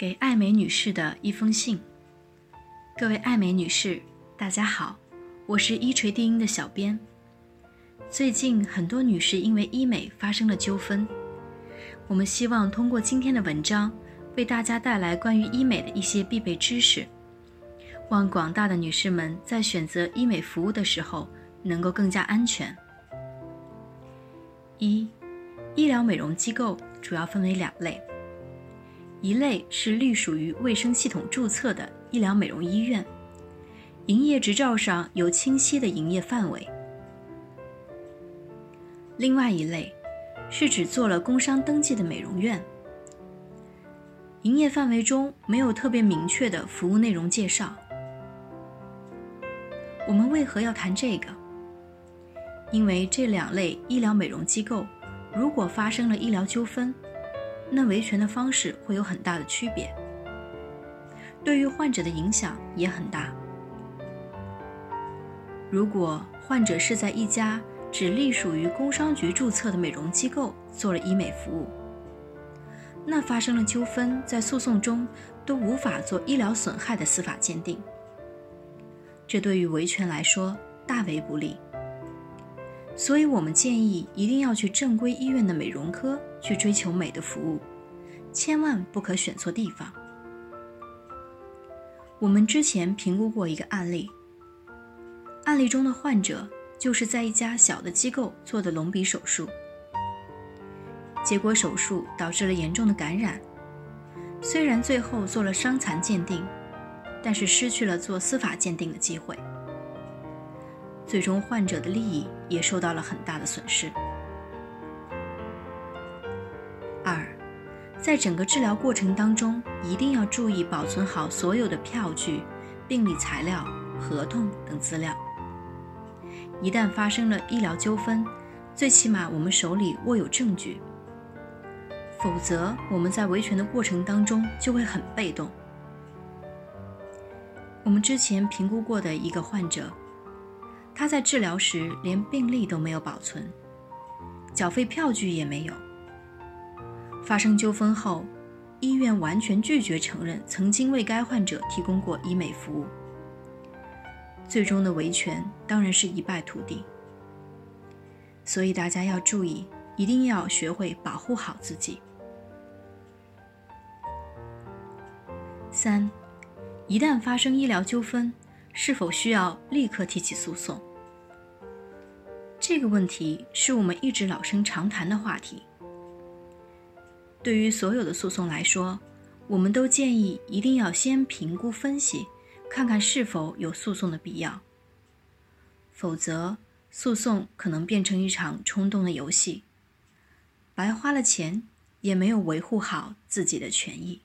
给爱美女士的一封信。各位爱美女士，大家好，我是一锤定音的小编。最近很多女士因为医美发生了纠纷，我们希望通过今天的文章，为大家带来关于医美的一些必备知识，望广大的女士们在选择医美服务的时候能够更加安全。一、医疗美容机构主要分为两类。一类是隶属于卫生系统注册的医疗美容医院，营业执照上有清晰的营业范围；另外一类是指做了工商登记的美容院，营业范围中没有特别明确的服务内容介绍。我们为何要谈这个？因为这两类医疗美容机构如果发生了医疗纠纷。那维权的方式会有很大的区别，对于患者的影响也很大。如果患者是在一家只隶属于工商局注册的美容机构做了医美服务，那发生了纠纷，在诉讼中都无法做医疗损害的司法鉴定，这对于维权来说大为不利。所以我们建议一定要去正规医院的美容科去追求美的服务，千万不可选错地方。我们之前评估过一个案例，案例中的患者就是在一家小的机构做的隆鼻手术，结果手术导致了严重的感染，虽然最后做了伤残鉴定，但是失去了做司法鉴定的机会。最终，患者的利益也受到了很大的损失。在整个治疗过程当中，一定要注意保存好所有的票据、病历材料、合同等资料。一旦发生了医疗纠纷，最起码我们手里握有证据，否则我们在维权的过程当中就会很被动。我们之前评估过的一个患者。他在治疗时连病历都没有保存，缴费票据也没有。发生纠纷后，医院完全拒绝承认曾经为该患者提供过医美服务，最终的维权当然是一败涂地。所以大家要注意，一定要学会保护好自己。三，一旦发生医疗纠纷，是否需要立刻提起诉讼？这个问题是我们一直老生常谈的话题。对于所有的诉讼来说，我们都建议一定要先评估分析，看看是否有诉讼的必要。否则，诉讼可能变成一场冲动的游戏，白花了钱，也没有维护好自己的权益。